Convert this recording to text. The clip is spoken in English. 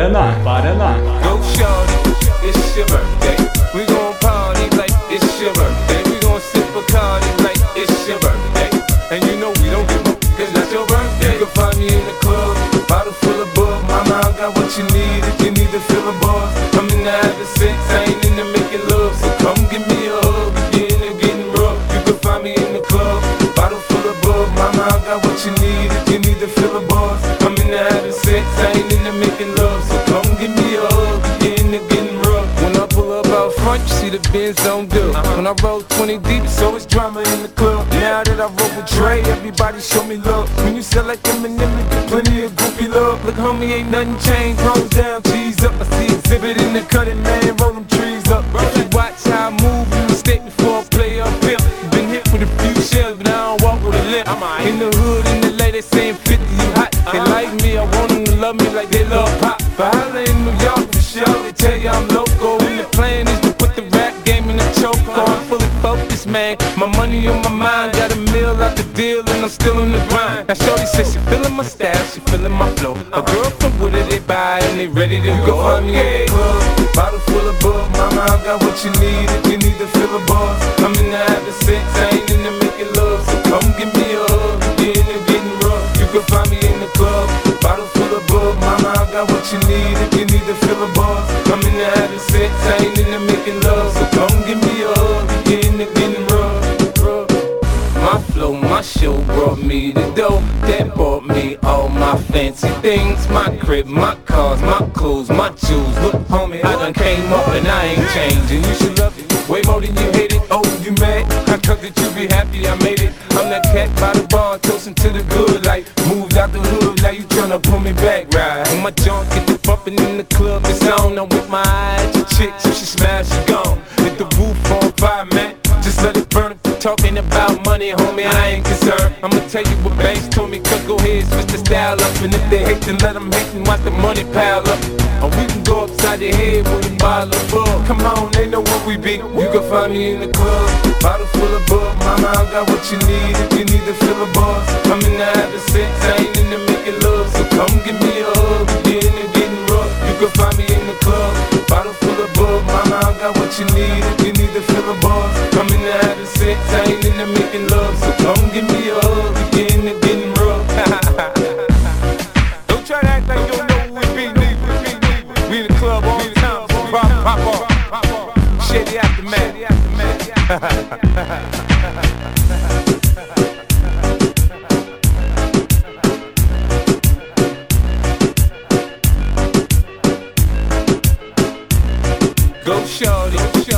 Paraná, Paraná. Go shorty, it's your birthday. We gon' party like it's your birthday. We gon' sip a Bacardi like it's your birthday. And you know we don't give up, cause that's your birthday. You can find me in the club, bottle full of bug. Mama, I got what you need if you need to fill a buzz. I'm in the having sex, I ain't in the making love. So come give me a hug, you're in getting rough. You can find me in the club, bottle full of bug. Mama, I got what you need if you need to fill a buzz. See the Benz on do. Uh-huh. When I roll 20 deep, it's always drama in the club. Now that I roll with Dre, everybody show me love. When you sell like Eminem, plenty of goofy love. Look, homie, ain't nothing changed. Phones down, cheese up. I see Xzibit in the cutting, man. Roll them trees up. If you watch how I move, you mistake before I play up here. Been hit with a few shells, but I don't walk with a limp. In the hood, in the lady saying 50, you hot. They uh-huh. like me, I want them to love me like they love pop. But holla focused, man. My money on my mind, got a meal out the deal, and I'm still in the grind. Now, Shorty says she feeling my style, she feeling my flow. A girl from Wooded, they buy, and they ready to go. In the club, bottle full of bug. Mama, I got what you need if you need to fill a buzz. I'm in the having sex, I ain't in the making love. So come give me a hug, in the getting rough. You can find me in the club, bottle full of bug. Mama, I got what you need if you need to fill a buzz. I'm in the having my show brought me the dough that bought me all my fancy things. My crib, my cars, my clothes, my jewels. Look, homie, I done came up and I ain't changing. You should love it way more than you hate it. Oh, you mad? I thought that you be happy I made it. I'm that cat by the bar, toasting to the good life. Moved out the hood, now you tryna pull me back, right? When my junk get the bumping in the club, it's on. I'm with my talking about money, homie, I ain't concerned. I'ma tell you what Banks told me, cut go ahead, switch the style up. And if they hate, then let them hate and watch the money pile up. Or we can go upside the head with a bottle of bug. Come on, they know what we be. You can find me in the club, bottle full of bug. Mama, I got what you need if you need to fill a buzz. I'm in the having sex, I ain't in the making love. So come give me a hug, you're in the getting rough. You can find me in the club, bottle full of bug. Mama, I got what you need Go shorty.